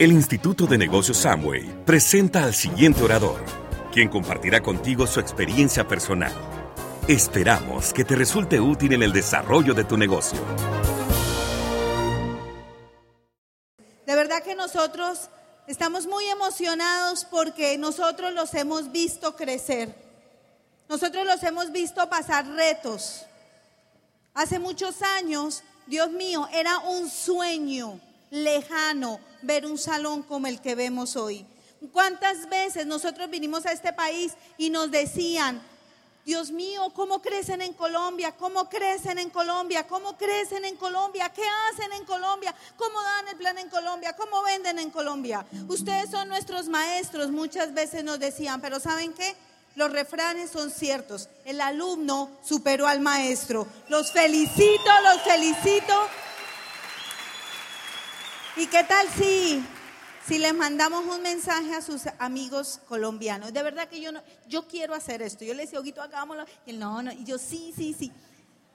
El Instituto de Negocios Samway presenta al siguiente orador, quien compartirá contigo su experiencia personal. Esperamos que te resulte útil en el desarrollo de tu negocio. De verdad que nosotros estamos muy emocionados porque nosotros los hemos visto crecer. Nosotros los hemos visto pasar retos. Hace muchos años, Dios mío, era un sueño lejano ver un salón como el que vemos hoy. ¿Cuántas veces nosotros vinimos a este país y nos decían, Dios mío, ¿cómo crecen en Colombia? ¿Cómo crecen en Colombia? ¿Cómo crecen en Colombia? ¿Qué hacen en Colombia? ¿Cómo dan el plan en Colombia? ¿Cómo venden en Colombia? Ustedes son nuestros maestros, muchas veces nos decían, pero ¿saben qué? Los refranes son ciertos. El alumno superó al maestro. Los felicito, los felicito. ¿Y qué tal si, si les mandamos un mensaje a sus amigos colombianos? De verdad que yo no, yo quiero hacer esto. Yo le decía, Oguito, hagámoslo. Y él, no, no. Y yo, sí, sí, sí.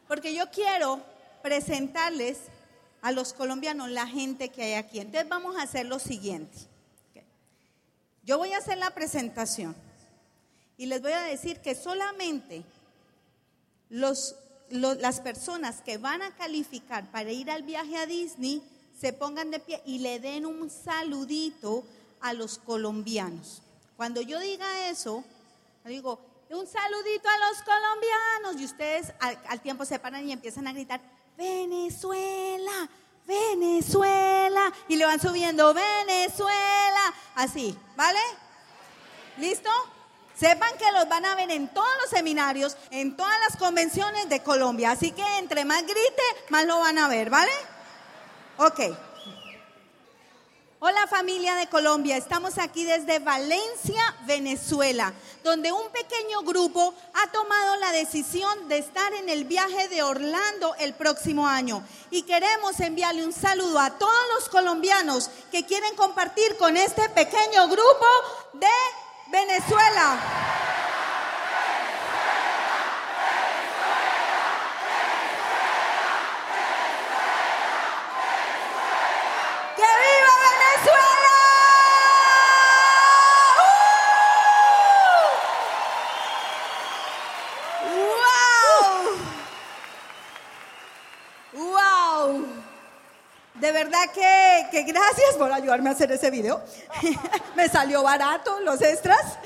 Porque yo quiero presentarles a los colombianos la gente que hay aquí. Entonces vamos a hacer lo siguiente. Yo voy a hacer la presentación y les voy a decir que solamente los, las personas que van a calificar para ir al viaje a Disney se pongan de pie y le den un saludito a los colombianos. Cuando yo diga eso, digo, un saludito a los colombianos y ustedes al, tiempo se paran y empiezan a gritar, Venezuela, Venezuela, y le van subiendo, Venezuela, así, ¿vale? ¿Listo? Sepan que los van a ver en todos los seminarios, en todas las convenciones de Colombia. Así que entre más grite, más lo van a ver, ¿vale? Ok. Hola familia de Colombia, estamos aquí desde Valencia, Venezuela, donde un pequeño grupo ha tomado la decisión de estar en el viaje de Orlando el próximo año. Y queremos enviarle un saludo a todos los colombianos que quieren compartir con este pequeño grupo de Venezuela. De verdad que, que, gracias por ayudarme a hacer ese video. Me salió barato los extras.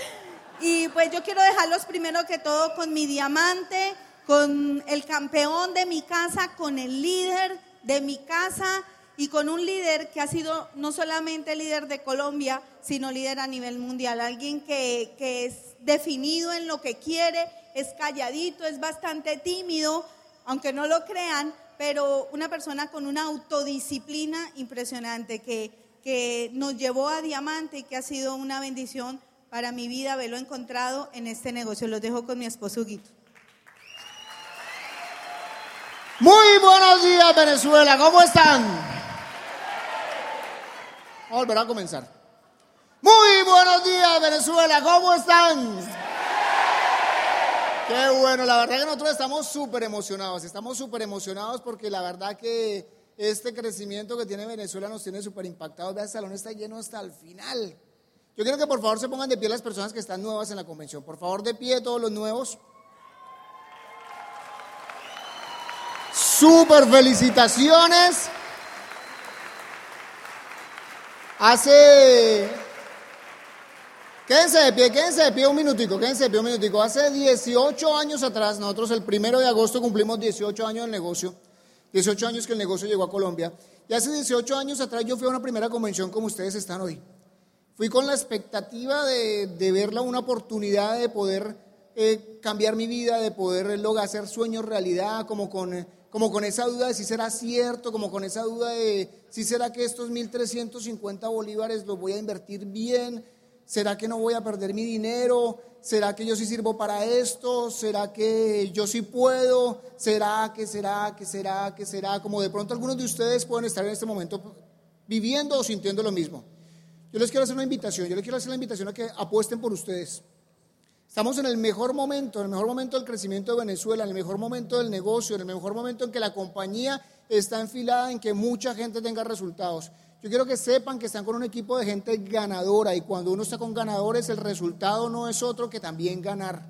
Y pues yo quiero dejarlos primero que todo con mi diamante, con el campeón de mi casa, con el líder de mi casa y con un líder que ha sido no solamente líder de Colombia, sino líder a nivel mundial. Alguien que, que es definido en lo que quiere, es calladito, es bastante tímido, aunque no lo crean, pero una persona con una autodisciplina impresionante que, que nos llevó a Diamante y que ha sido una bendición para mi vida haberlo encontrado en este negocio. Los dejo con mi esposo Guito. Muy buenos días Venezuela, ¿cómo están? Vamos a volver a comenzar. Muy buenos días, Venezuela, ¿cómo están? Qué bueno, la verdad que nosotros estamos súper emocionados, estamos súper emocionados porque la verdad que este crecimiento que tiene Venezuela nos tiene súper impactados. Vean, el salón está lleno hasta el final. Yo quiero que por favor se pongan de pie las personas que están nuevas en la convención. Por favor, de pie todos los nuevos. Súper felicitaciones. Hace. Quédense de pie, quédense de pie un minutico, quédense de pie un minutico. Hace 18 años atrás, nosotros el primero de agosto cumplimos 18 años del negocio. 18 años que el negocio llegó a Colombia. Y hace 18 años atrás yo fui a una primera convención como ustedes están hoy. Fui con la expectativa de, de verla una oportunidad de poder eh, cambiar mi vida, de poder lograr hacer sueños realidad, como con. Esa duda de si será cierto, como con esa duda de si será que estos 1.350 bolívares los voy a invertir bien, será que no voy a perder mi dinero, será que yo sí sirvo para esto, será que yo sí puedo, será que será que será que será, como de pronto algunos de ustedes pueden estar en este momento viviendo o sintiendo lo mismo. Yo les quiero hacer una invitación, yo les quiero hacer la invitación a que apuesten por ustedes. Estamos en el mejor momento, en el mejor momento del crecimiento de Venezuela, en el mejor momento del negocio, en el mejor momento en que la compañía está enfilada en que mucha gente tenga resultados. Yo quiero que sepan que están con un equipo de gente ganadora y cuando uno está con ganadores el resultado no es otro que también ganar.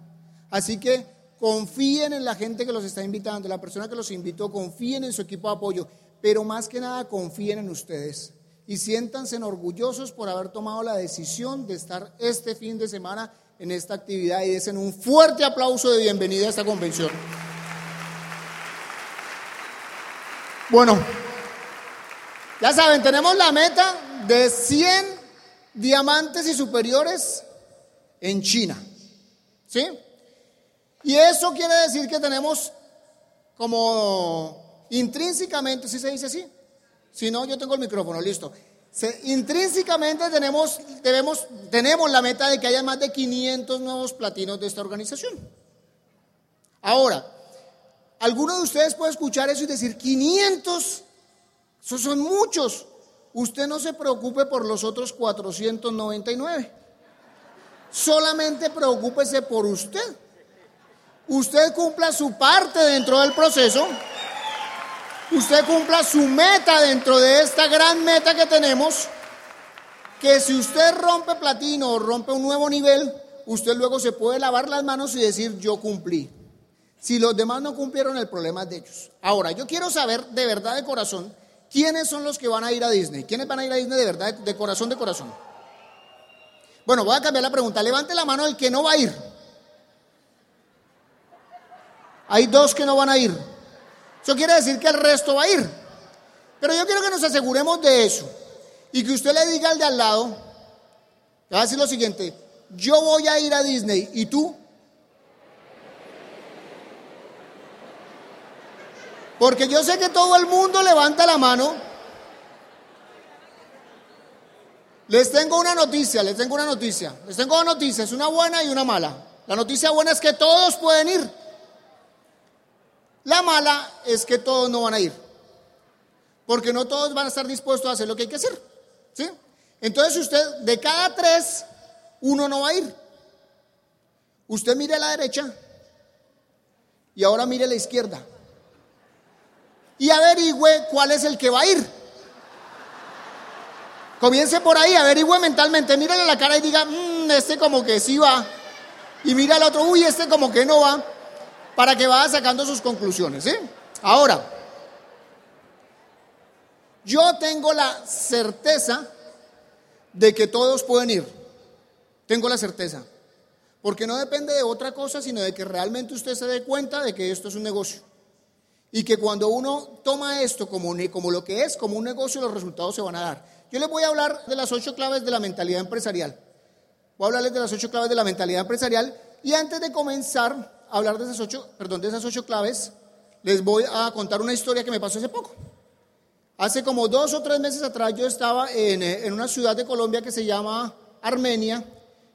Así que confíen en la gente que los está invitando, la persona que los invitó, confíen en su equipo de apoyo, pero más que nada confíen en ustedes y siéntanse orgullosos por haber tomado la decisión de estar este fin de semana en esta actividad y desen un fuerte aplauso de bienvenida a esta convención. Bueno, ya saben, tenemos la meta de 100 diamantes y superiores en China. ¿Sí? Y eso quiere decir que tenemos como intrínsecamente, si se dice así? Si no, yo tengo el micrófono, listo. intrínsecamente tenemos, debemos, tenemos la meta de que haya más de 500 nuevos platinos de esta organización. Ahora, alguno de ustedes puede escuchar eso y decir, 500 esos son muchos. Usted no se preocupe por los otros 499. Solamente preocúpese por usted. Usted cumpla su parte dentro del proceso. Usted cumpla su meta dentro de esta gran meta que tenemos. Que si usted rompe platino o rompe un nuevo nivel, usted luego se puede lavar las manos y decir yo cumplí. Si los demás no cumplieron, el problema es de ellos. Ahora, yo quiero saber de verdad de corazón ¿Quiénes son los que van a ir a Disney? ¿Quiénes van a ir a Disney de verdad, de corazón, de corazón? Bueno, voy a cambiar la pregunta. Levante la mano el que no va a ir. Hay dos que no van a ir. Eso quiere decir que el resto va a ir. Pero yo quiero que nos aseguremos de eso. Y que usted le diga al de al lado, va a decir lo siguiente, yo voy a ir a Disney y tú. Porque yo sé que todo el mundo levanta la mano. Les tengo una noticia, les tengo una noticia. Les tengo dos noticias, una buena y una mala. La noticia buena es que todos pueden ir. La mala es que todos no van a ir. Porque no todos van a estar dispuestos a hacer lo que hay que hacer. ¿Sí? Entonces usted, de cada tres, uno no va a ir. Usted mire a la derecha y ahora mire a la izquierda y averigüe cuál es el que va a ir. Comience por ahí, averigüe mentalmente, mírale la cara y diga, mmm, este como que sí va. Y mira al otro, uy, este como que no va, para que vaya sacando sus conclusiones. ¿sí? Ahora, yo tengo la certeza de que todos pueden ir. Tengo la certeza. Porque no depende de otra cosa, sino de que realmente usted se dé cuenta de que esto es un negocio. Y que cuando uno toma esto como, como lo que es, como un negocio, los resultados se van a dar. Yo les voy a hablar de las ocho claves de la mentalidad empresarial. Voy a hablarles de las ocho claves de la mentalidad empresarial. Y antes de comenzar a hablar de esas ocho, perdón, de esas ocho claves, les voy a contar una historia que me pasó hace poco. Hace como dos o tres meses atrás yo estaba en, eh, en una ciudad de Colombia que se llama Armenia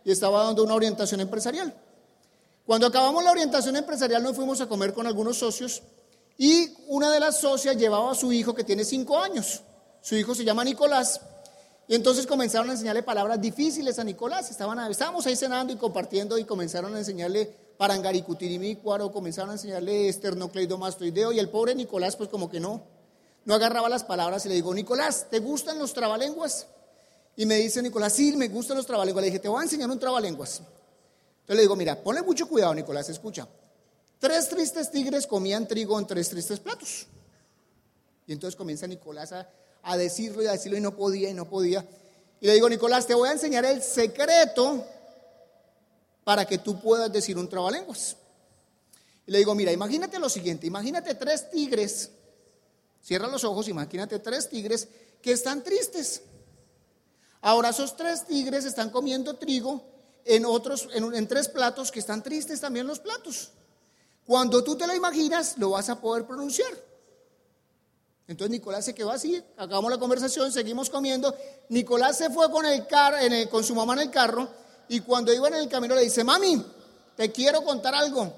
y estaba dando una orientación empresarial. Cuando acabamos la orientación empresarial nos fuimos a comer con algunos socios y una de las socias llevaba a su hijo que tiene cinco años. Su hijo se llama Nicolás. Y entonces comenzaron a enseñarle palabras difíciles a Nicolás. Estaban, estábamos ahí cenando y compartiendo y comenzaron a enseñarle parangaricutirimícuaro, comenzaron a enseñarle esternocleidomastoideo y el pobre Nicolás pues como que no, no agarraba las palabras y le digo, Nicolás, ¿te gustan los trabalenguas? Y me dice Nicolás, sí, me gustan los trabalenguas. Le dije, te voy a enseñar un trabalenguas. Entonces le digo, mira, ponle mucho cuidado, Nicolás, escucha. Tres tristes tigres comían trigo en tres tristes platos. Y entonces comienza Nicolás a, decirlo y a decirlo y no podía y no podía. Y le digo, Nicolás, te voy a enseñar el secreto para que tú puedas decir un trabalenguas. Y le digo, mira, imagínate lo siguiente, imagínate tres tigres, cierra los ojos, imagínate tres tigres que están tristes. Ahora esos tres tigres están comiendo trigo en otros, en, en tres platos que están tristes también los platos. Cuando tú te lo imaginas, lo vas a poder pronunciar. Entonces Nicolás se quedó así, acabamos la conversación, seguimos comiendo. Nicolás se fue con, el con su mamá en el carro y cuando iba en el camino le dice, mami, te quiero contar algo.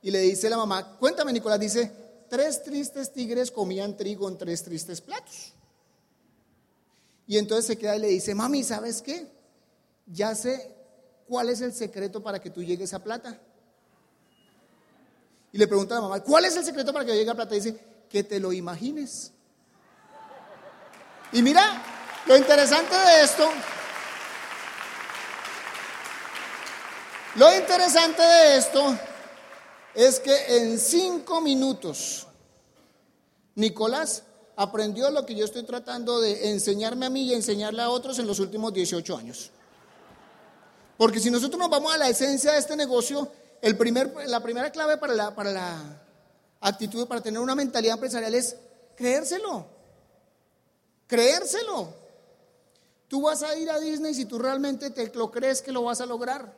Y le dice la mamá, cuéntame Nicolás, dice, tres tristes tigres comían trigo en tres tristes platos. Y entonces se queda y le dice, mami, ¿sabes qué? Ya sé cuál es el secreto para que tú llegues a plata. Y le pregunta a la mamá, ¿cuál es el secreto para que llegue a plata? Y dice, que te lo imagines. Y mira, lo interesante de esto, lo interesante de esto es que en cinco minutos Nicolás aprendió lo que yo estoy tratando de enseñarme a mí y enseñarle a otros en los últimos 18 años. Porque si nosotros nos vamos a la esencia de este negocio, el primer, la primera clave para la, para la actitud, para tener una mentalidad empresarial es creérselo. Creérselo. Tú vas a ir a Disney si tú realmente te lo crees que lo vas a lograr.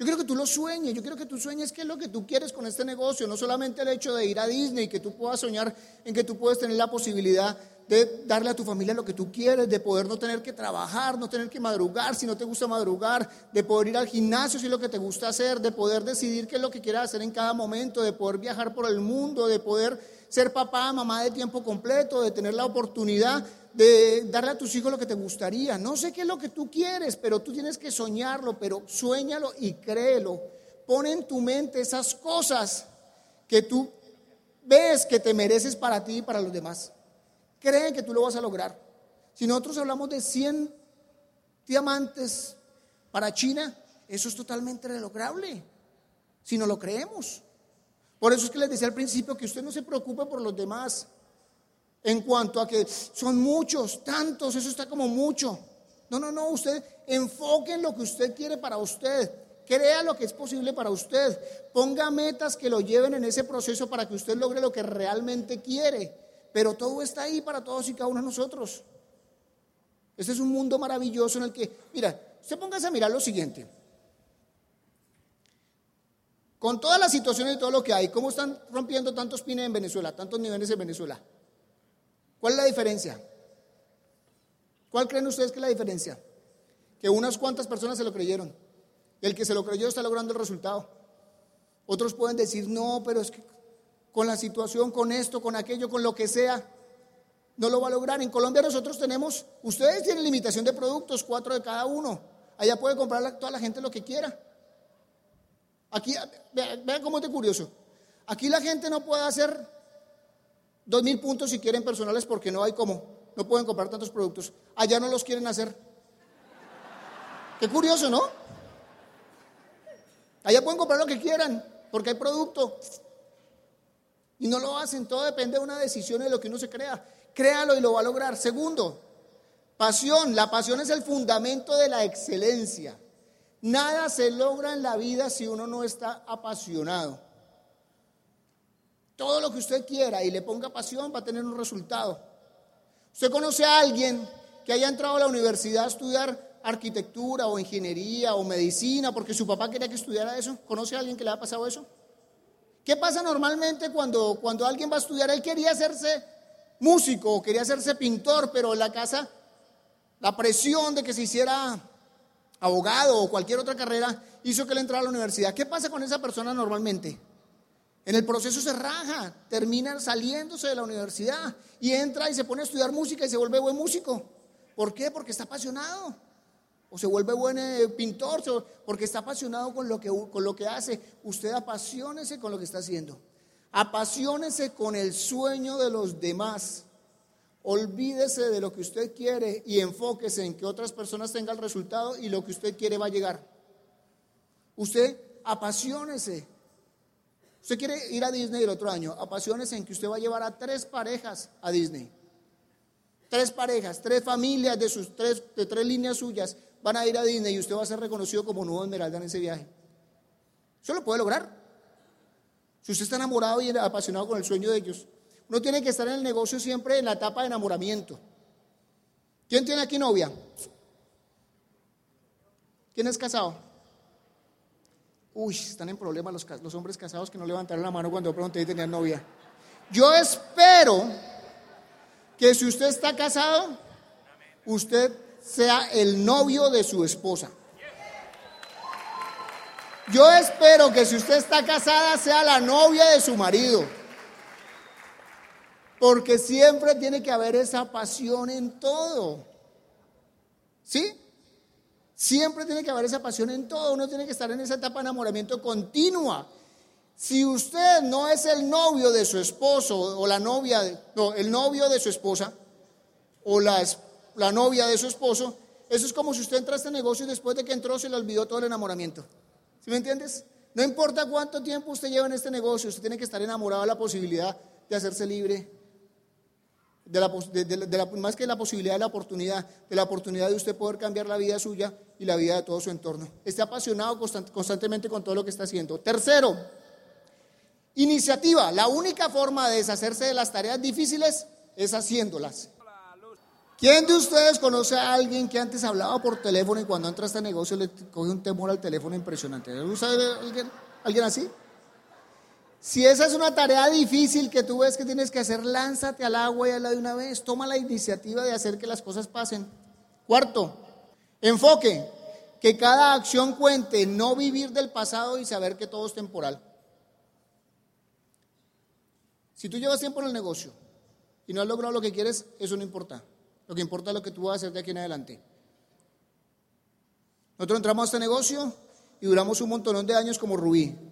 Yo quiero que tú lo sueñes, yo quiero que tú sueñes qué es lo que tú quieres con este negocio, no solamente el hecho de ir a Disney, que tú puedas soñar en que tú puedes tener la posibilidad de darle a tu familia lo que tú quieres, de poder no tener que trabajar, no tener que madrugar si no te gusta madrugar, de poder ir al gimnasio si es lo que te gusta hacer, de poder decidir qué es lo que quieras hacer en cada momento, de poder viajar por el mundo, de poder ser papá, mamá de tiempo completo, de tener la oportunidad de darle a tus hijos lo que te gustaría. No sé qué es lo que tú quieres, pero tú tienes que soñarlo, pero sueñalo y créelo. Pon en tu mente esas cosas que tú ves que te mereces para ti y para los demás. Creen que tú lo vas a lograr. Si nosotros hablamos de 100 diamantes para China, eso es totalmente lograble. Si no lo creemos. Por eso es que les decía al principio que usted no se preocupe por los demás. En cuanto a que son muchos, tantos, eso está como mucho. No, no, no, usted enfoque en lo que usted quiere para usted. Crea lo que es posible para usted. Ponga metas que lo lleven en ese proceso para que usted logre lo que realmente quiere. Pero todo está ahí para todos y cada uno de nosotros. Este es un mundo maravilloso en el que, mira, usted póngase a mirar lo siguiente. Con todas las situaciones y todo lo que hay, ¿cómo están rompiendo tantos pines en Venezuela, tantos niveles en Venezuela? ¿Cuál es la diferencia? ¿Cuál creen ustedes que es la diferencia? Que unas cuantas personas se lo creyeron. El que se lo creyó está logrando el resultado. Otros pueden decir, no, pero es que con la situación, con esto, con aquello, con lo que sea, no lo va a lograr. En Colombia nosotros tenemos, ustedes tienen limitación de productos, cuatro de cada uno. Allá puede comprar toda la gente lo que quiera. Aquí, vean cómo es de curioso. Aquí la gente no puede hacer Dos mil puntos si quieren personales porque no hay como. No pueden comprar tantos productos. Allá no los quieren hacer. Qué curioso, ¿no? Allá pueden comprar lo que quieran porque hay producto. Y no lo hacen. Todo depende de una decisión de lo que uno se crea. Créalo y lo va a lograr. Segundo, pasión. La pasión es el fundamento de la excelencia. Nada se logra en la vida si uno no está apasionado. Todo lo que usted quiera y le ponga pasión va a tener un resultado. Usted conoce a alguien que haya entrado a la universidad a estudiar arquitectura o ingeniería o medicina porque su papá quería que estudiara eso. ¿Conoce a alguien que le ha pasado eso? ¿Qué pasa normalmente cuando, cuando alguien va a estudiar? Él quería hacerse músico o quería hacerse pintor, pero en la casa la presión de que se hiciera abogado o cualquier otra carrera hizo que él entrara a la universidad. ¿Qué pasa con esa persona normalmente? En el proceso se raja, termina saliéndose de la universidad y entra y se pone a estudiar música y se vuelve buen músico. ¿Por qué? Porque está apasionado. O se vuelve buen eh, pintor porque está apasionado con lo, que, con lo que hace. Usted apasionese con lo que está haciendo. Apasionese con el sueño de los demás. Olvídese de lo que usted quiere y enfóquese en que otras personas tengan el resultado y lo que usted quiere va a llegar. Usted apasionese Usted quiere ir a Disney el otro año, apasiones en que usted va a llevar a tres parejas a Disney. Tres parejas, tres familias de sus tres, de tres líneas suyas van a ir a Disney y usted va a ser reconocido como nuevo esmeralda en ese viaje. Eso lo puede lograr. Si usted está enamorado y apasionado con el sueño de ellos. Uno tiene que estar en el negocio siempre en la etapa de enamoramiento. ¿Quién tiene aquí novia? ¿Quién es casado? Uy, están en problemas los, los hombres casados que no levantaron la mano cuando pronto tenían novia. Yo espero que si usted está casado, usted sea el novio de su esposa. Yo espero que si usted está casada, sea la novia de su marido. Porque siempre tiene que haber esa pasión en todo. ¿Sí? Siempre tiene que haber esa pasión en todo. Uno tiene que estar en esa etapa de enamoramiento continua. Si usted no es el novio de su esposo o la novia, no, el novio de su esposa o la, la novia de su esposo, eso es como si usted entra a este negocio y después de que entró se le olvidó todo el enamoramiento. ¿Sí me entiendes? No importa cuánto tiempo usted lleva en este negocio, usted tiene que estar enamorado de la posibilidad de hacerse libre, de la, más que la posibilidad de la oportunidad, de la oportunidad de usted poder cambiar la vida suya y la vida de todo su entorno. Esté apasionado constantemente con todo lo que está haciendo. Tercero, Iniciativa. La única forma de deshacerse de las tareas difíciles es haciéndolas. ¿Quién de ustedes conoce a alguien que antes hablaba por teléfono y cuando entra a este negocio le coge un temor al teléfono impresionante? ¿Sabe alguien, alguien así? Si esa es una tarea difícil que tú ves que tienes que hacer, lánzate al agua y hazla de una vez. Toma la iniciativa de hacer que las cosas pasen. Cuarto, enfoque. Que cada acción cuente, no vivir del pasado y saber que todo es temporal. Si tú llevas tiempo en el negocio y no has logrado lo que quieres, eso no importa. Lo que importa es lo que tú vas a hacer de aquí en adelante. Nosotros entramos a este negocio y duramos un montón de años como Rubí.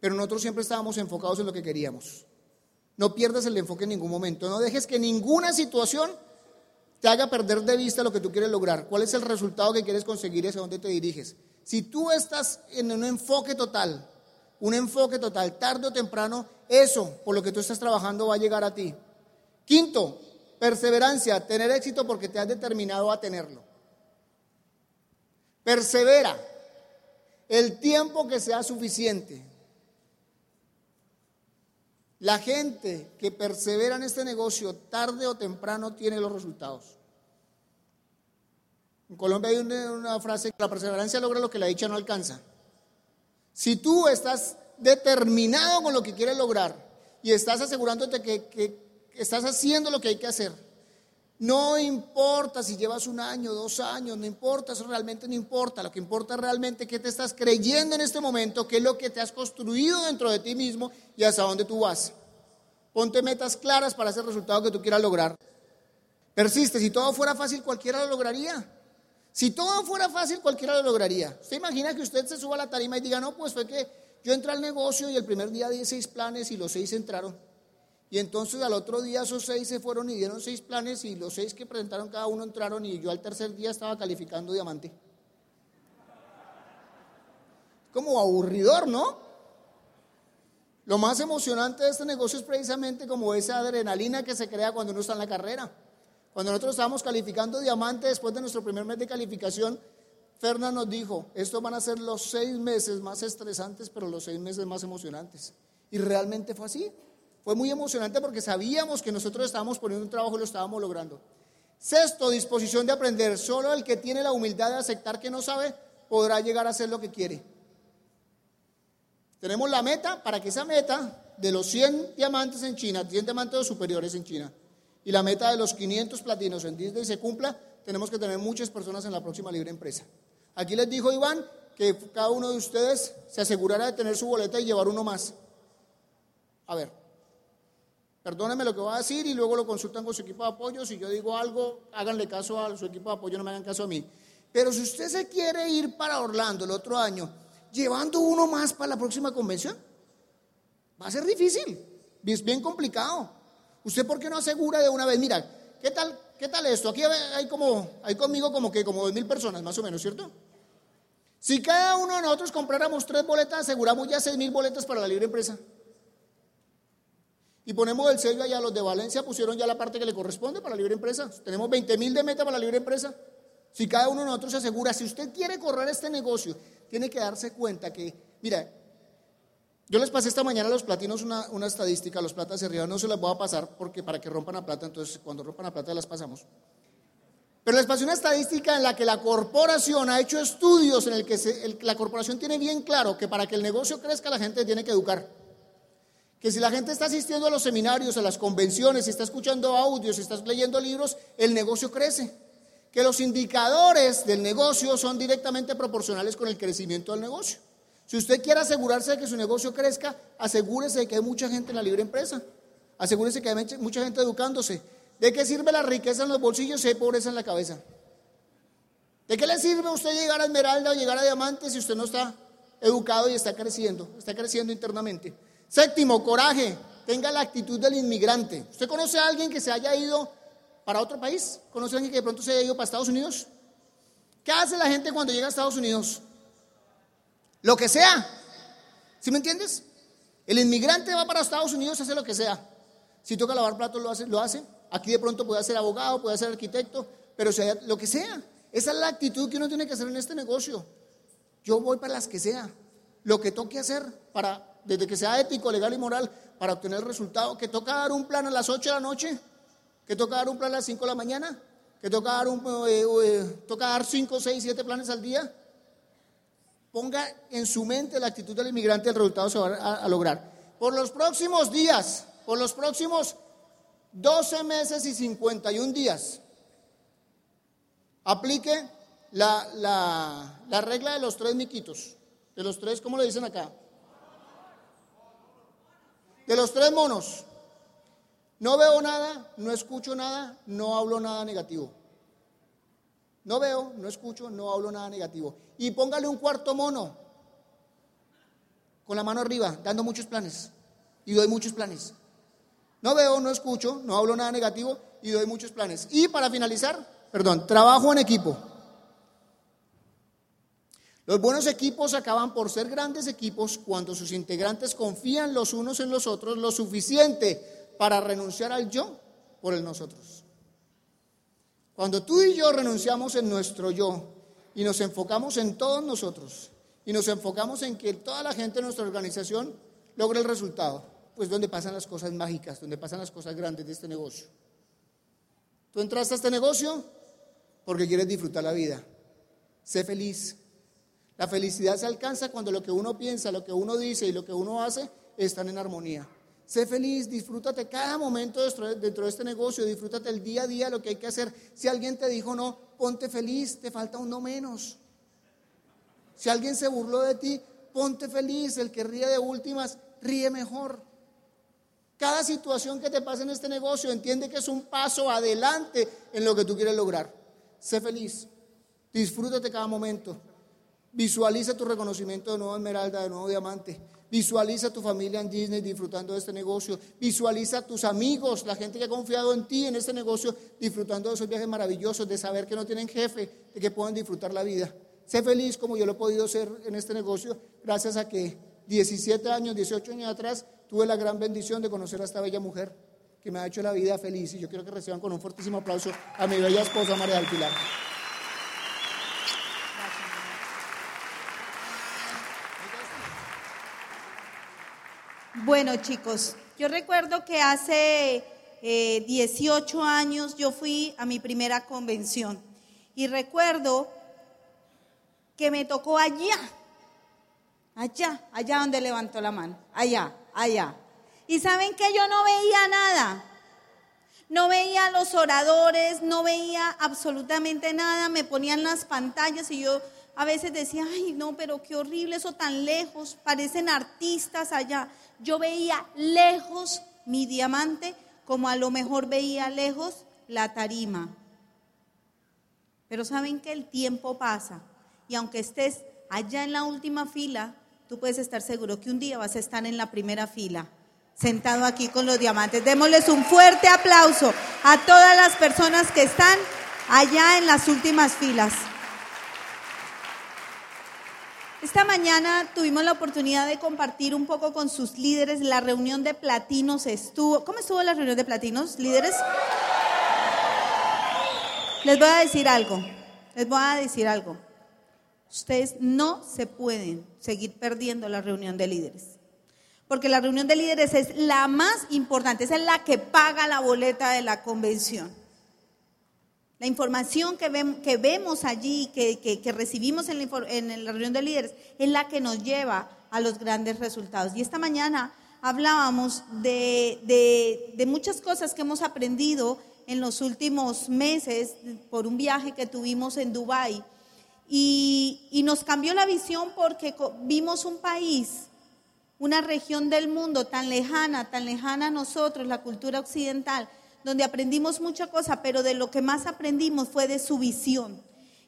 Pero nosotros siempre estábamos enfocados en lo que queríamos. No pierdas el enfoque en ningún momento. No dejes que ninguna situación te haga perder de vista lo que tú quieres lograr. ¿Cuál es el resultado que quieres conseguir y hacia dónde te diriges? Si tú estás en un enfoque total, un enfoque total, tarde o temprano, eso por lo que tú estás trabajando va a llegar a ti. Quinto, perseverancia, tener éxito porque te has determinado a tenerlo. Persevera el tiempo que sea suficiente. La gente que persevera en este negocio tarde o temprano tiene los resultados. En Colombia hay una, una frase, la perseverancia logra lo que la dicha no alcanza. Si tú estás determinado con lo que quieres lograr y estás asegurándote que, estás haciendo lo que hay que hacer, no importa si llevas un año, dos años, no importa, eso realmente no importa. Lo que importa realmente es que te estás creyendo en este momento, qué es lo que te has construido dentro de ti mismo y hasta dónde tú vas. Ponte metas claras para ese resultado que tú quieras lograr. Persiste, si todo fuera fácil, cualquiera lo lograría. Si todo fuera fácil, cualquiera lo lograría. ¿Usted imagina que usted se suba a la tarima y diga, no, pues fue que yo entré al negocio y el primer día di seis planes y los seis entraron. Y entonces al otro día esos seis se fueron y dieron seis planes y los seis que presentaron cada uno entraron y yo al tercer día estaba calificando diamante. Como aburridor, ¿no? Lo más emocionante de este negocio es precisamente como esa adrenalina que se crea cuando uno está en la carrera. Cuando nosotros estábamos calificando diamante después de nuestro primer mes de calificación, Fernan nos dijo, estos van a ser los seis meses más estresantes, pero los seis meses más emocionantes. Y realmente fue así. Fue muy emocionante porque sabíamos que nosotros estábamos poniendo un trabajo y lo estábamos logrando. Sexto, disposición de aprender. Solo el que tiene la humildad de aceptar que no sabe podrá llegar a hacer lo que quiere. Tenemos la meta para que esa meta de los 100 diamantes en China, 100 diamantes superiores en China, y la meta de los 500 platinos en Disney se cumpla, tenemos que tener muchas personas en la próxima libre empresa. Aquí les dijo Iván que cada uno de ustedes se asegurara de tener su boleta y llevar uno más. A ver, perdónenme lo que voy a decir y luego lo consultan con su equipo de apoyo. Si yo digo algo, háganle caso a su equipo de apoyo, no me hagan caso a mí. Pero si usted se quiere ir para Orlando el otro año, llevando uno más para la próxima convención, va a ser difícil, es bien complicado. ¿Usted por qué no asegura de una vez? Mira, ¿qué tal, qué tal esto? Aquí hay como, hay conmigo como que como dos mil personas, más o menos, ¿cierto? Si cada uno de nosotros compráramos tres boletas, aseguramos ya seis mil boletas para la libre empresa. Y ponemos el sello allá, los de Valencia pusieron ya la parte que le corresponde para la libre empresa. Tenemos 20 mil de meta para la libre empresa. Si cada uno de nosotros se asegura, si usted quiere correr este negocio, tiene que darse cuenta que, mira, yo les pasé esta mañana a los platinos una, una estadística, los platas arriba no se las voy a pasar porque para que rompan la plata, entonces cuando rompan la plata las pasamos. Pero les pasé una estadística en la que la corporación ha hecho estudios en el que la corporación tiene bien claro que para que el negocio crezca la gente tiene que educar. Que si la gente está asistiendo a los seminarios, a las convenciones, está escuchando audios, está leyendo libros, el negocio crece. Que los indicadores del negocio son directamente proporcionales con el crecimiento del negocio. Si usted quiere asegurarse de que su negocio crezca, asegúrese de que hay mucha gente en la libre empresa. Asegúrese que hay mucha gente educándose. ¿De qué sirve la riqueza en los bolsillos si hay pobreza en la cabeza? ¿De qué le sirve a usted llegar a esmeralda o llegar a diamante si usted no está educado y está creciendo, está creciendo internamente. Séptimo, coraje, tenga la actitud del inmigrante. ¿Usted conoce a alguien que se haya ido para otro país? ¿Conoce a alguien que de pronto se haya ido para Estados Unidos? ¿Qué hace la gente cuando llega a Estados Unidos? Lo que sea. ¿Sí me entiendes? El inmigrante va para Estados Unidos, hace lo que sea. Si toca lavar platos, lo hace, lo hace. Aquí de pronto puede ser abogado, puede ser arquitecto, pero lo que sea. Esa es la actitud que uno tiene que hacer en este negocio. Yo voy para las que sea. Lo que toque hacer para, desde que sea ético, legal y moral, para obtener el resultado. Que toca dar un plan a las 8 de la noche, que toca dar un plan a las 5 de la mañana, que toca dar, un, eh, eh, toca dar 5, 6, 7 planes al día. Ponga en su mente la actitud del inmigrante, el resultado se va a, lograr. Por los próximos días, por los próximos 12 meses y 51 días, aplique la, regla de los tres miquitos. De los tres, ¿cómo le dicen acá? De los tres monos. No veo nada, no escucho nada, no hablo nada negativo. No veo, no escucho, no hablo nada negativo. Y póngale un cuarto mono con la mano arriba, dando muchos planes. Y doy muchos planes. No veo, no escucho, no hablo nada negativo y doy muchos planes. Y para finalizar, perdón, trabajo en equipo. Los buenos equipos acaban por ser grandes equipos cuando sus integrantes confían los unos en los otros lo suficiente para renunciar al yo por el nosotros. Cuando tú y yo renunciamos en nuestro yo y nos enfocamos en todos nosotros y nos enfocamos en que toda la gente de nuestra organización logre el resultado, pues donde pasan las cosas mágicas, donde pasan las cosas grandes de este negocio. Tú entraste a este negocio porque quieres disfrutar la vida. Sé feliz. La felicidad se alcanza cuando lo que uno piensa, lo que uno dice y lo que uno hace están en armonía. Sé feliz, disfrútate cada momento dentro de este negocio, disfrútate el día a día, lo que hay que hacer. Si alguien te dijo no, ponte feliz, te falta uno menos. Si alguien se burló de ti, ponte feliz, el que ríe de últimas, ríe mejor. Cada situación que te pasa en este negocio, entiende que es un paso adelante en lo que tú quieres lograr. Sé feliz, disfrútate cada momento. Visualiza tu reconocimiento de nuevo esmeralda, de nuevo diamante. Visualiza tu familia en Disney disfrutando de este negocio. Visualiza tus amigos, la gente que ha confiado en ti en este negocio, disfrutando de esos viajes maravillosos, de saber que no tienen jefe, de que puedan disfrutar la vida. Sé feliz como yo lo he podido ser en este negocio, gracias a que 17 años, 18 años atrás, tuve la gran bendición de conocer a esta bella mujer que me ha hecho la vida feliz. Y yo quiero que reciban con un fortísimo aplauso a mi bella esposa María del Pilar. Bueno, chicos, yo recuerdo que hace eh, 18 años yo fui a mi primera convención y recuerdo que me tocó allá, allá, allá donde levantó la mano, allá, allá. Y saben que yo no veía nada. No veía los oradores, no veía absolutamente nada, me ponían las pantallas y yo a veces decía, ay, no, pero qué horrible eso tan lejos, parecen artistas allá. Yo veía lejos mi diamante como a lo mejor veía lejos la tarima. Pero saben que el tiempo pasa y aunque estés allá en la última fila, tú puedes estar seguro que un día vas a estar en la primera fila, sentado aquí con los diamantes. Démosles un fuerte aplauso a todas las personas que están allá en las últimas filas. Esta mañana tuvimos la oportunidad de compartir un poco con sus líderes. La reunión de platinos estuvo. ¿Cómo estuvo la reunión de platinos, líderes? Les voy a decir algo. Les voy a decir algo. Ustedes no se pueden seguir perdiendo la reunión de líderes. Porque la reunión de líderes es la más importante, es la que paga la boleta de la convención. La información que, vemos allí, que, recibimos en la, reunión de líderes, es la que nos lleva a los grandes resultados. Y esta mañana hablábamos de, muchas cosas que hemos aprendido en los últimos meses por un viaje que tuvimos en Dubái y, nos cambió la visión porque vimos un país, una región del mundo tan lejana, tan lejana a nosotros, la cultura occidental, donde aprendimos mucha cosa, pero de lo que más aprendimos fue de su visión.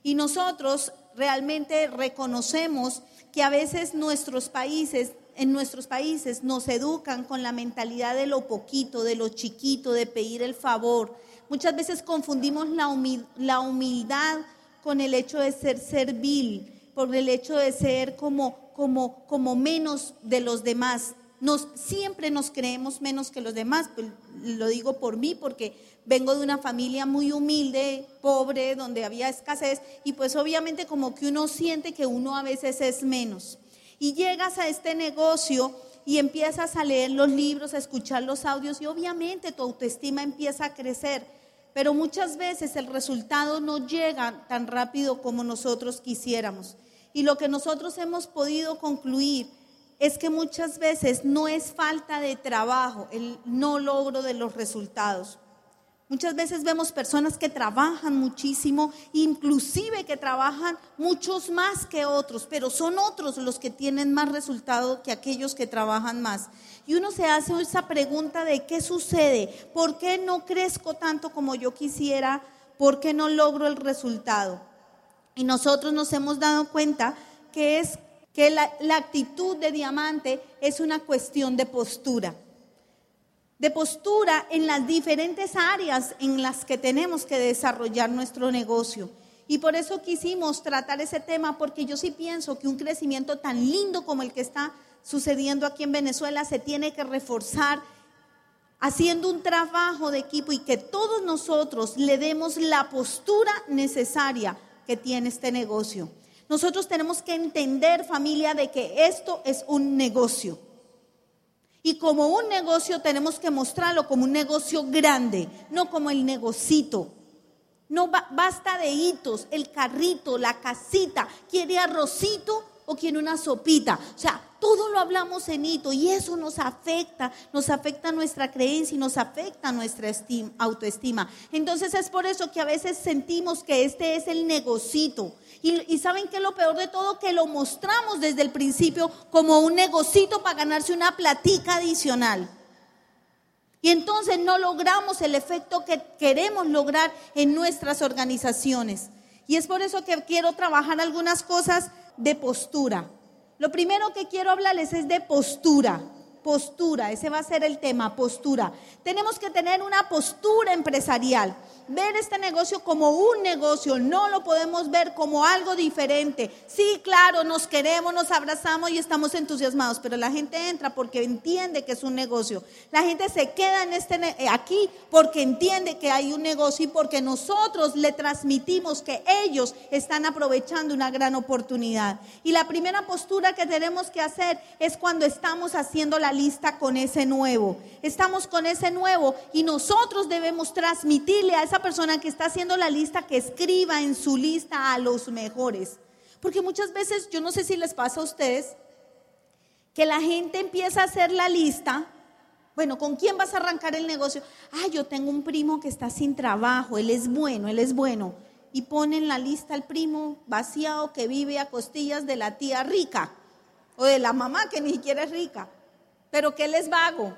Y nosotros realmente reconocemos que a veces nuestros países, en nuestros países nos educan con la mentalidad de lo poquito, de lo chiquito, de pedir el favor. Muchas veces confundimos la, la humildad con el hecho de ser servil, por el hecho de ser como, como, como menos de los demás. Nos, siempre nos creemos menos que los demás. Pues, lo digo por mí porque vengo de una familia muy humilde, pobre, donde había escasez y pues obviamente como que uno siente que uno a veces es menos. Y llegas a este negocio y empiezas a leer los libros, a escuchar los audios y obviamente tu autoestima empieza a crecer. Pero muchas veces el resultado no llega tan rápido como nosotros quisiéramos. Y lo que nosotros hemos podido concluir es que muchas veces no es falta de trabajo, el no logro de los resultados. Muchas veces vemos personas que trabajan muchísimo, inclusive que trabajan muchos más que otros, pero son otros los que tienen más resultado que aquellos que trabajan más. Y uno se hace esa pregunta de qué sucede, por qué no crezco tanto como yo quisiera, por qué no logro el resultado. Y nosotros nos hemos dado cuenta que es que la, actitud de diamante es una cuestión de postura de postura en las diferentes áreas en las que tenemos que desarrollar nuestro negocio. Y por eso quisimos tratar ese tema, porque yo sí pienso que un crecimiento tan lindo como el que está sucediendo aquí en Venezuela se tiene que reforzar haciendo un trabajo de equipo y que todos nosotros le demos la postura necesaria que tiene este negocio. Nosotros tenemos que entender, familia, de que esto es un negocio. Y como un negocio tenemos que mostrarlo como un negocio grande, no como el negocito. No basta de hitos, el carrito, la casita, quiere arrocito o quiere una sopita. O sea, todo lo hablamos en hito y eso nos afecta, nos afecta nuestra creencia y nos afecta nuestra autoestima. Entonces es por eso que a veces sentimos que este es el negocito. Y, saben que lo peor de todo, que lo mostramos desde el principio como un negocito para ganarse una platica adicional. Y entonces no logramos el efecto que queremos lograr en nuestras organizaciones. Y es por eso que quiero trabajar algunas cosas de postura. Lo primero que quiero hablarles es de postura. Postura, ese va a ser el tema, postura. Tenemos que tener una postura empresarial ver este negocio como un negocio, no lo podemos ver como algo diferente. Sí, claro, nos queremos, nos abrazamos y estamos entusiasmados, pero la gente entra porque entiende que es un negocio. La gente se queda en este, eh, aquí porque entiende que hay un negocio y porque nosotros le transmitimos que ellos están aprovechando una gran oportunidad. Y la primera postura que tenemos que hacer es cuando estamos haciendo la lista con ese nuevo. Estamos con ese nuevo y nosotros debemos transmitirle a esa persona que está haciendo la lista que escriba en su lista a los mejores. Porque muchas veces, yo no sé si les pasa a ustedes, que la gente empieza a hacer la lista. Bueno, ¿con quién vas a arrancar el negocio? Ah, yo tengo un primo que está sin trabajo, él es bueno, él es bueno. Y ponen la lista al primo vaciado que vive a costillas de la tía rica o de la mamá que ni siquiera es rica, pero que él es vago.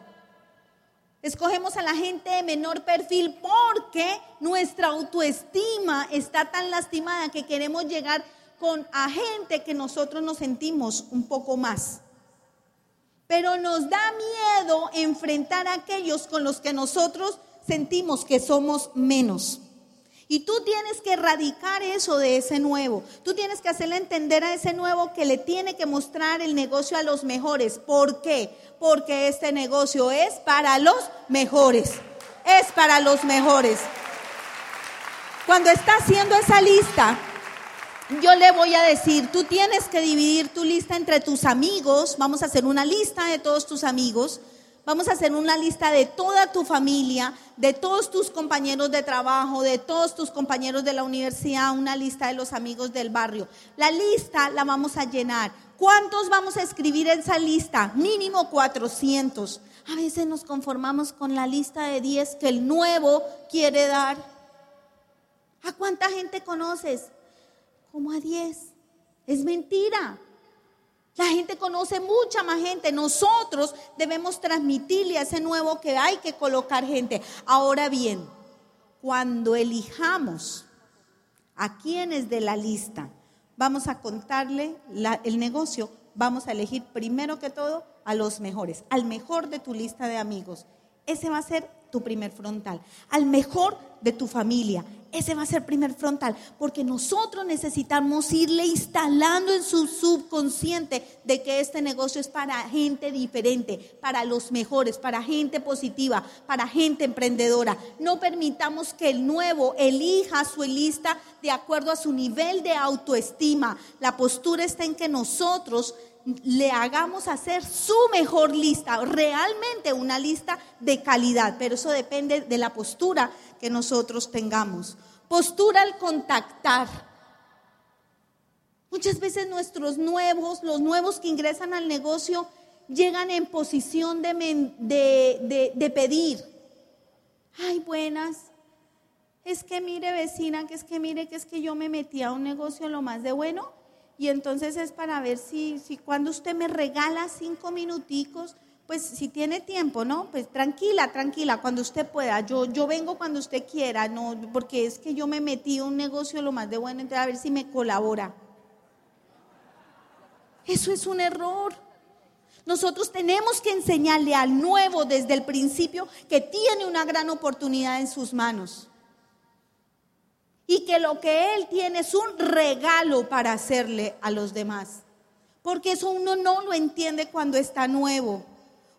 Escogemos a la gente de menor perfil porque nuestra autoestima está tan lastimada que queremos llegar con a gente que nosotros nos sentimos un poco más. Pero nos da miedo enfrentar a aquellos con los que nosotros sentimos que somos menos. Y tú tienes que erradicar eso de ese nuevo. Tú tienes que hacerle entender a ese nuevo que le tiene que mostrar el negocio a los mejores. ¿Por qué? Porque este negocio es para los mejores. Es para los mejores. Cuando está haciendo esa lista, yo le voy a decir, tú tienes que dividir tu lista entre tus amigos. Vamos a hacer una lista de todos tus amigos. Vamos a hacer una lista de toda tu familia, de todos tus compañeros de trabajo, de todos tus compañeros de la universidad, una lista de los amigos del barrio. La lista la vamos a llenar. ¿Cuántos vamos a escribir en esa lista? Mínimo 400. A veces nos conformamos con la lista de 10 que el nuevo quiere dar. ¿A cuánta gente conoces? Como a 10. Es mentira. La gente conoce mucha más gente. Nosotros debemos transmitirle a ese nuevo que hay que colocar gente. Ahora bien, cuando elijamos a quienes de la lista vamos a contarle el negocio, vamos a elegir primero que todo a los mejores, al mejor de tu lista de amigos. Ese va a ser tu primer frontal, al mejor de tu familia. Ese va a ser primer frontal, porque nosotros necesitamos irle instalando en su subconsciente de que este negocio es para gente diferente, para los mejores, para gente positiva, para gente emprendedora. No permitamos que el nuevo elija su lista de acuerdo a su nivel de autoestima. La postura está en que nosotros le hagamos hacer su mejor lista, realmente una lista de calidad, pero eso depende de la postura que nosotros tengamos. Postura al contactar. Muchas veces nuestros nuevos, los nuevos que ingresan al negocio, llegan en posición de, pedir. Ay, buenas. Es que mire vecina, que es que mire, que es que yo me metí a un negocio lo más de bueno y entonces es para ver si, si cuando usted me regala cinco minuticos, pues si tiene tiempo, ¿no? Pues tranquila, tranquila, cuando usted pueda. Yo, yo vengo cuando usted quiera, no, porque es que yo me metí a un negocio lo más de bueno, entonces a ver si me colabora. Eso es un error. Nosotros tenemos que enseñarle al nuevo desde el principio que tiene una gran oportunidad en sus manos y que lo que Él tiene es un regalo para hacerle a los demás. Porque eso uno no lo entiende cuando está nuevo.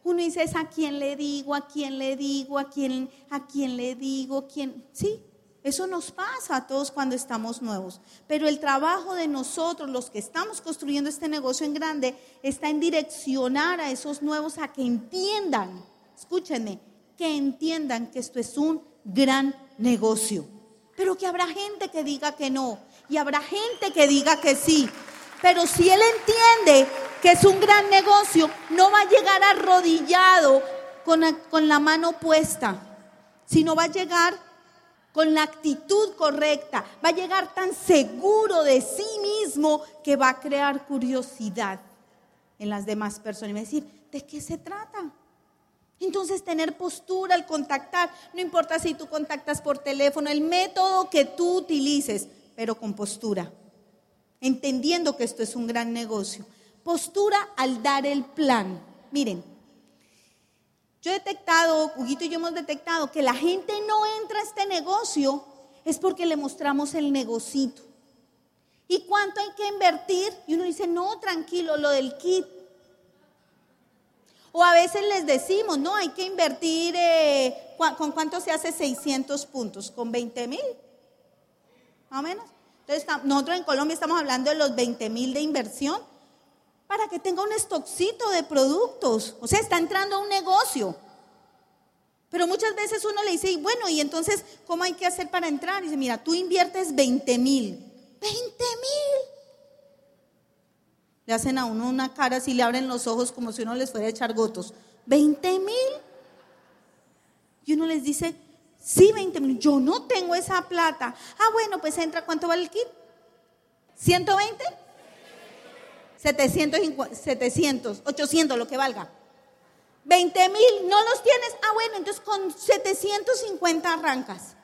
Uno dice, a quién le digo, a quién le digo, a quién, a quién le digo, quién. Sí, eso nos pasa a todos cuando estamos nuevos. Pero el trabajo de nosotros, los que estamos construyendo este negocio en grande, está en direccionar a esos nuevos a que entiendan, escúchenme, que entiendan que esto es un gran negocio pero que habrá gente que diga que no y habrá gente que diga que sí. Pero si él entiende que es un gran negocio, no va a llegar arrodillado con la, con la mano puesta, sino va a llegar con la actitud correcta, va a llegar tan seguro de sí mismo que va a crear curiosidad en las demás personas y va a decir, ¿de qué se trata? Entonces, tener postura al contactar, no importa si tú contactas por teléfono, el método que tú utilices, pero con postura, entendiendo que esto es un gran negocio. Postura al dar el plan. Miren, yo he detectado, Huguito y yo hemos detectado que la gente no entra a este negocio es porque le mostramos el negocito. ¿Y cuánto hay que invertir? Y uno dice, no, tranquilo, lo del kit. O a veces les decimos, no, hay que invertir, eh, ¿con cuánto se hace 600 puntos? ¿Con 20 mil? Más o menos. Entonces, nosotros en Colombia estamos hablando de los 20 mil de inversión para que tenga un stockcito de productos. O sea, está entrando a un negocio. Pero muchas veces uno le dice, bueno, y entonces, ¿cómo hay que hacer para entrar? Y dice, mira, tú inviertes 20 mil. 20 mil. Le hacen a uno una cara así, le abren los ojos como si uno les fuera a echar gotos. ¿20 mil? Y uno les dice, sí, 20 mil. Yo no tengo esa plata. Ah, bueno, pues entra. ¿Cuánto vale el kit? ¿120? 700, 700, 800, lo que valga. 20 mil, ¿no los tienes? Ah, bueno, entonces con 750 arrancas.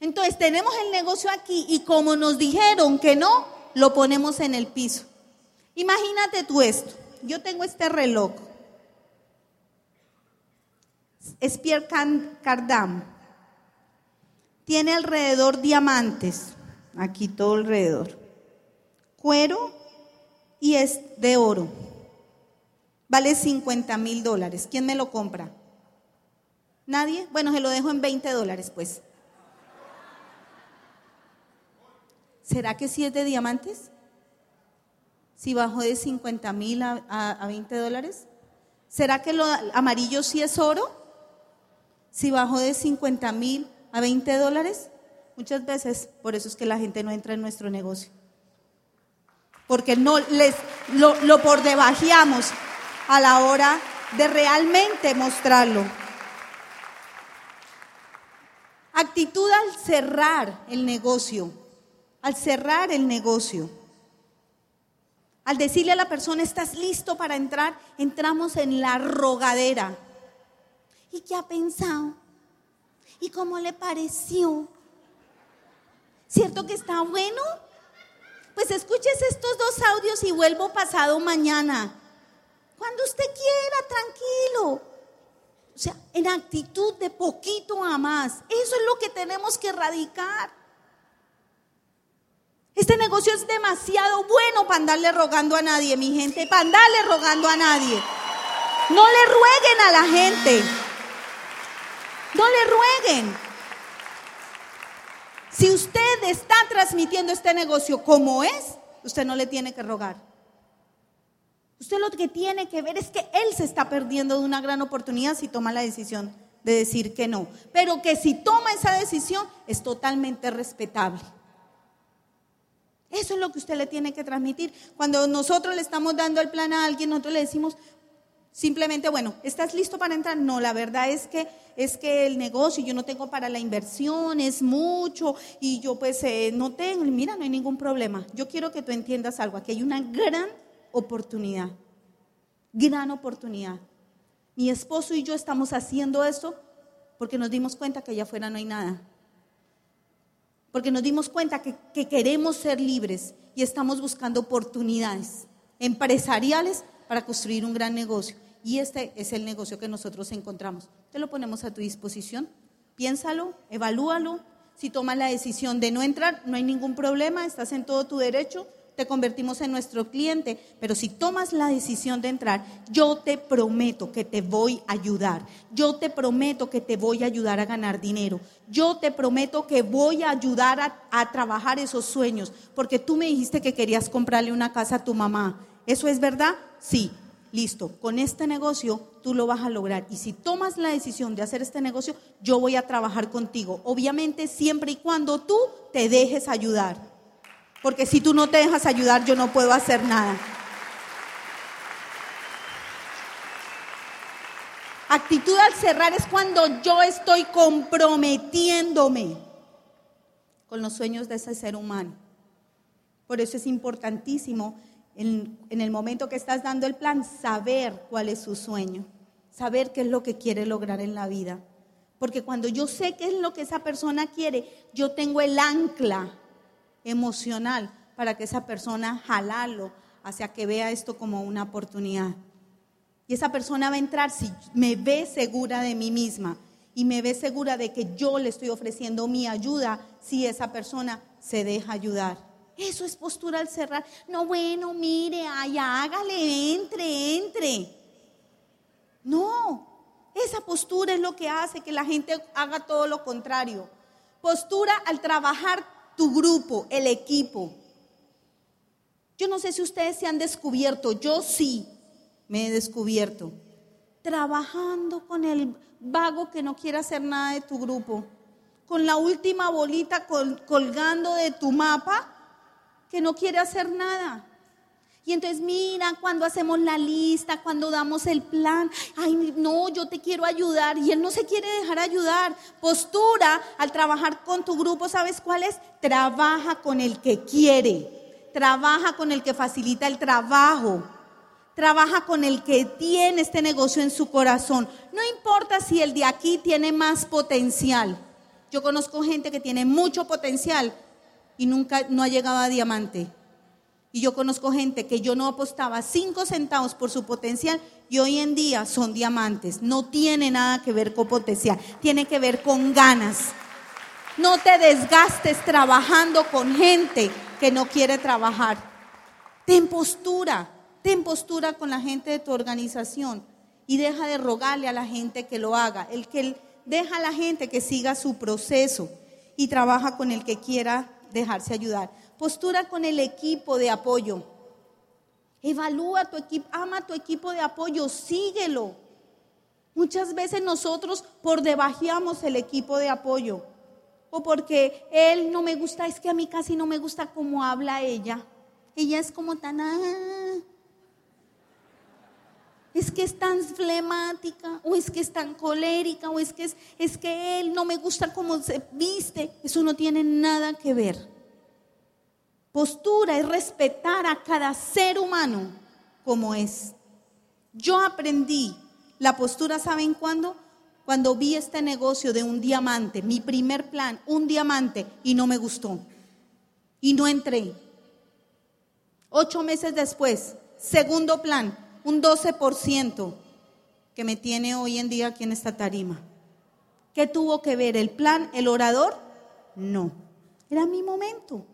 Entonces tenemos el negocio aquí y como nos dijeron que no, lo ponemos en el piso. Imagínate tú esto. Yo tengo este reloj. Es Pierre Cardam. Tiene alrededor diamantes. Aquí todo alrededor. Cuero y es de oro. Vale 50 mil dólares. ¿Quién me lo compra? ¿Nadie? Bueno, se lo dejo en 20 dólares, pues. ¿Será que sí es de diamantes? Si bajó de 50 mil a, 20 dólares. ¿Será que lo amarillo sí es oro? Si bajó de 50 mil a 20 dólares. Muchas veces, por eso es que la gente no entra en nuestro negocio. Porque no les lo, lo por debajeamos a la hora de realmente mostrarlo. Actitud al cerrar el negocio al cerrar el negocio, al decirle a la persona, ¿estás listo para entrar? Entramos en la rogadera. ¿Y qué ha pensado? ¿Y cómo le pareció? ¿Cierto que está bueno? pues escuches estos dos audios y vuelvo pasado mañana. Cuando usted quiera, tranquilo. O sea, en actitud de poquito a más. Eso es lo que tenemos que erradicar. Este negocio es demasiado bueno para andarle rogando a nadie, mi gente, para andarle rogando a nadie. No le rueguen a la gente. No le rueguen. Si usted está transmitiendo este negocio como es, usted no le tiene que rogar. Usted lo que tiene que ver es que él se está perdiendo de una gran oportunidad si toma la decisión de decir que no. Pero que si toma esa decisión es totalmente respetable. Eso es lo que usted le tiene que transmitir. Cuando nosotros le estamos dando el plan a alguien, nosotros le decimos simplemente, bueno, ¿estás listo para entrar? No, la verdad es que es que el negocio yo no tengo para la inversión, es mucho y yo pues eh, no tengo, mira, no hay ningún problema. Yo quiero que tú entiendas algo, aquí hay una gran oportunidad, gran oportunidad. Mi esposo y yo estamos haciendo esto porque nos dimos cuenta que allá afuera no hay nada porque nos dimos cuenta que, queremos ser libres y estamos buscando oportunidades empresariales para construir un gran negocio. Y este es el negocio que nosotros encontramos. Te lo ponemos a tu disposición. Piénsalo, evalúalo. Si tomas la decisión de no entrar, no hay ningún problema, estás en todo tu derecho te convertimos en nuestro cliente, pero si tomas la decisión de entrar, yo te prometo que te voy a ayudar. Yo te prometo que te voy a ayudar a ganar dinero. Yo te prometo que voy a ayudar a, a trabajar esos sueños, porque tú me dijiste que querías comprarle una casa a tu mamá. ¿Eso es verdad? Sí. Listo, con este negocio tú lo vas a lograr. Y si tomas la decisión de hacer este negocio, yo voy a trabajar contigo. Obviamente siempre y cuando tú te dejes ayudar. Porque si tú no te dejas ayudar, yo no puedo hacer nada. Actitud al cerrar es cuando yo estoy comprometiéndome con los sueños de ese ser humano. Por eso es importantísimo en, en, el momento que estás dando el plan saber cuál es su sueño, saber qué es lo que quiere lograr en la vida. Porque cuando yo sé qué es lo que esa persona quiere, yo tengo el ancla emocional para que esa persona jalalo hacia que vea esto como una oportunidad. Y esa persona va a entrar si me ve segura de mí misma y me ve segura de que yo le estoy ofreciendo mi ayuda si esa persona se deja ayudar. Eso es postura al cerrar. No, bueno, mire, ay, hágale, entre, entre. No, esa postura es lo que hace que la gente haga todo lo contrario. Postura al trabajar tu grupo, el equipo. Yo no sé si ustedes se han descubierto, yo sí me he descubierto, trabajando con el vago que no quiere hacer nada de tu grupo, con la última bolita colgando de tu mapa que no quiere hacer nada. Y entonces mira, cuando hacemos la lista, cuando damos el plan, ay, no, yo te quiero ayudar y él no se quiere dejar ayudar. Postura al trabajar con tu grupo, ¿sabes cuál es? Trabaja con el que quiere, trabaja con el que facilita el trabajo, trabaja con el que tiene este negocio en su corazón. No importa si el de aquí tiene más potencial. Yo conozco gente que tiene mucho potencial y nunca no ha llegado a diamante y yo conozco gente que yo no apostaba cinco centavos por su potencial y hoy en día son diamantes. No tiene nada que ver con potencial, tiene que ver con ganas. No te desgastes trabajando con gente que no quiere trabajar. Ten postura, ten postura con la gente de tu organización y deja de rogarle a la gente que lo haga. El que deja a la gente que siga su proceso y trabaja con el que quiera dejarse ayudar postura con el equipo de apoyo. Evalúa tu equipo, ama tu equipo de apoyo, síguelo. Muchas veces nosotros por debajeamos el equipo de apoyo. O porque él no me gusta, es que a mí casi no me gusta cómo habla ella. Ella es como tan... Ah, es que es tan flemática, o es que es tan colérica, o es que, es, es que él no me gusta cómo se viste. Eso no tiene nada que ver. Postura es respetar a cada ser humano como es. Yo aprendí la postura, ¿saben cuándo? Cuando vi este negocio de un diamante, mi primer plan, un diamante, y no me gustó. Y no entré. Ocho meses después, segundo plan, un 12% que me tiene hoy en día aquí en esta tarima. ¿Qué tuvo que ver el plan, el orador? No, era mi momento.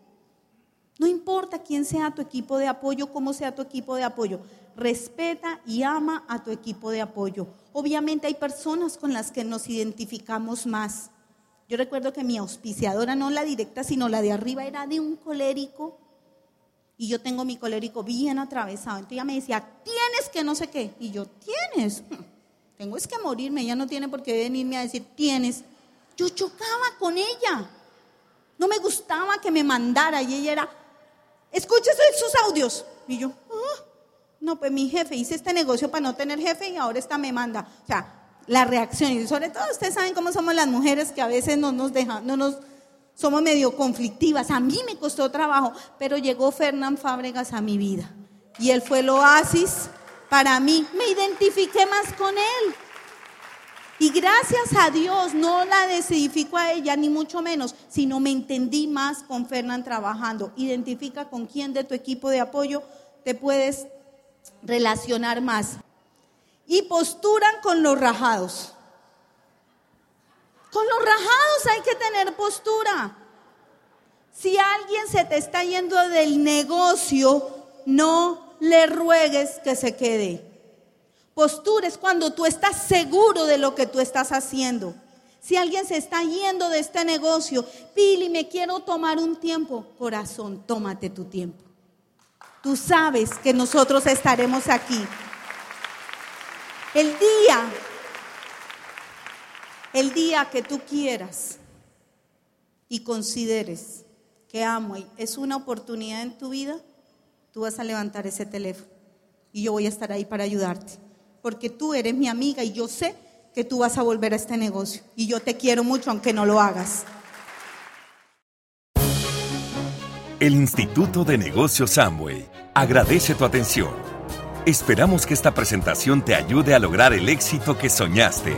No importa quién sea tu equipo de apoyo, cómo sea tu equipo de apoyo, respeta y ama a tu equipo de apoyo. Obviamente hay personas con las que nos identificamos más. Yo recuerdo que mi auspiciadora, no la directa, sino la de arriba, era de un colérico. Y yo tengo mi colérico bien atravesado. Entonces ella me decía, tienes que no sé qué. Y yo, tienes. Tengo es que morirme. Ella no tiene por qué venirme a decir, tienes. Yo chocaba con ella. No me gustaba que me mandara. Y ella era, escucha sus audios. Y yo, ah, no, pues mi jefe, hice este negocio para no tener jefe y ahora esta me manda. O sea, la reacción. Y sobre todo ustedes saben cómo somos las mujeres que a veces no nos dejan, no nos, somos medio conflictivas. A mí me costó trabajo, pero llegó Fernán Fábregas a mi vida. Y él fue el oasis para mí. Me identifiqué más con él. Y gracias a Dios no la desidifico a ella, ni mucho menos, sino me entendí más con Fernán trabajando. Identifica con quién de tu equipo de apoyo te puedes relacionar más. Y posturan con los rajados. Con los rajados hay que tener postura. Si alguien se te está yendo del negocio, no le ruegues que se quede. Postura es cuando tú estás seguro de lo que tú estás haciendo. Si alguien se está yendo de este negocio, Pili, me quiero tomar un tiempo. Corazón, tómate tu tiempo. Tú sabes que nosotros estaremos aquí. El día, el día que tú quieras y consideres que amo es una oportunidad en tu vida, tú vas a levantar ese teléfono y yo voy a estar ahí para ayudarte. Porque tú eres mi amiga y yo sé que tú vas a volver a este negocio. Y yo te quiero mucho aunque no lo hagas. El Instituto de Negocios Amway agradece tu atención. Esperamos que esta presentación te ayude a lograr el éxito que soñaste.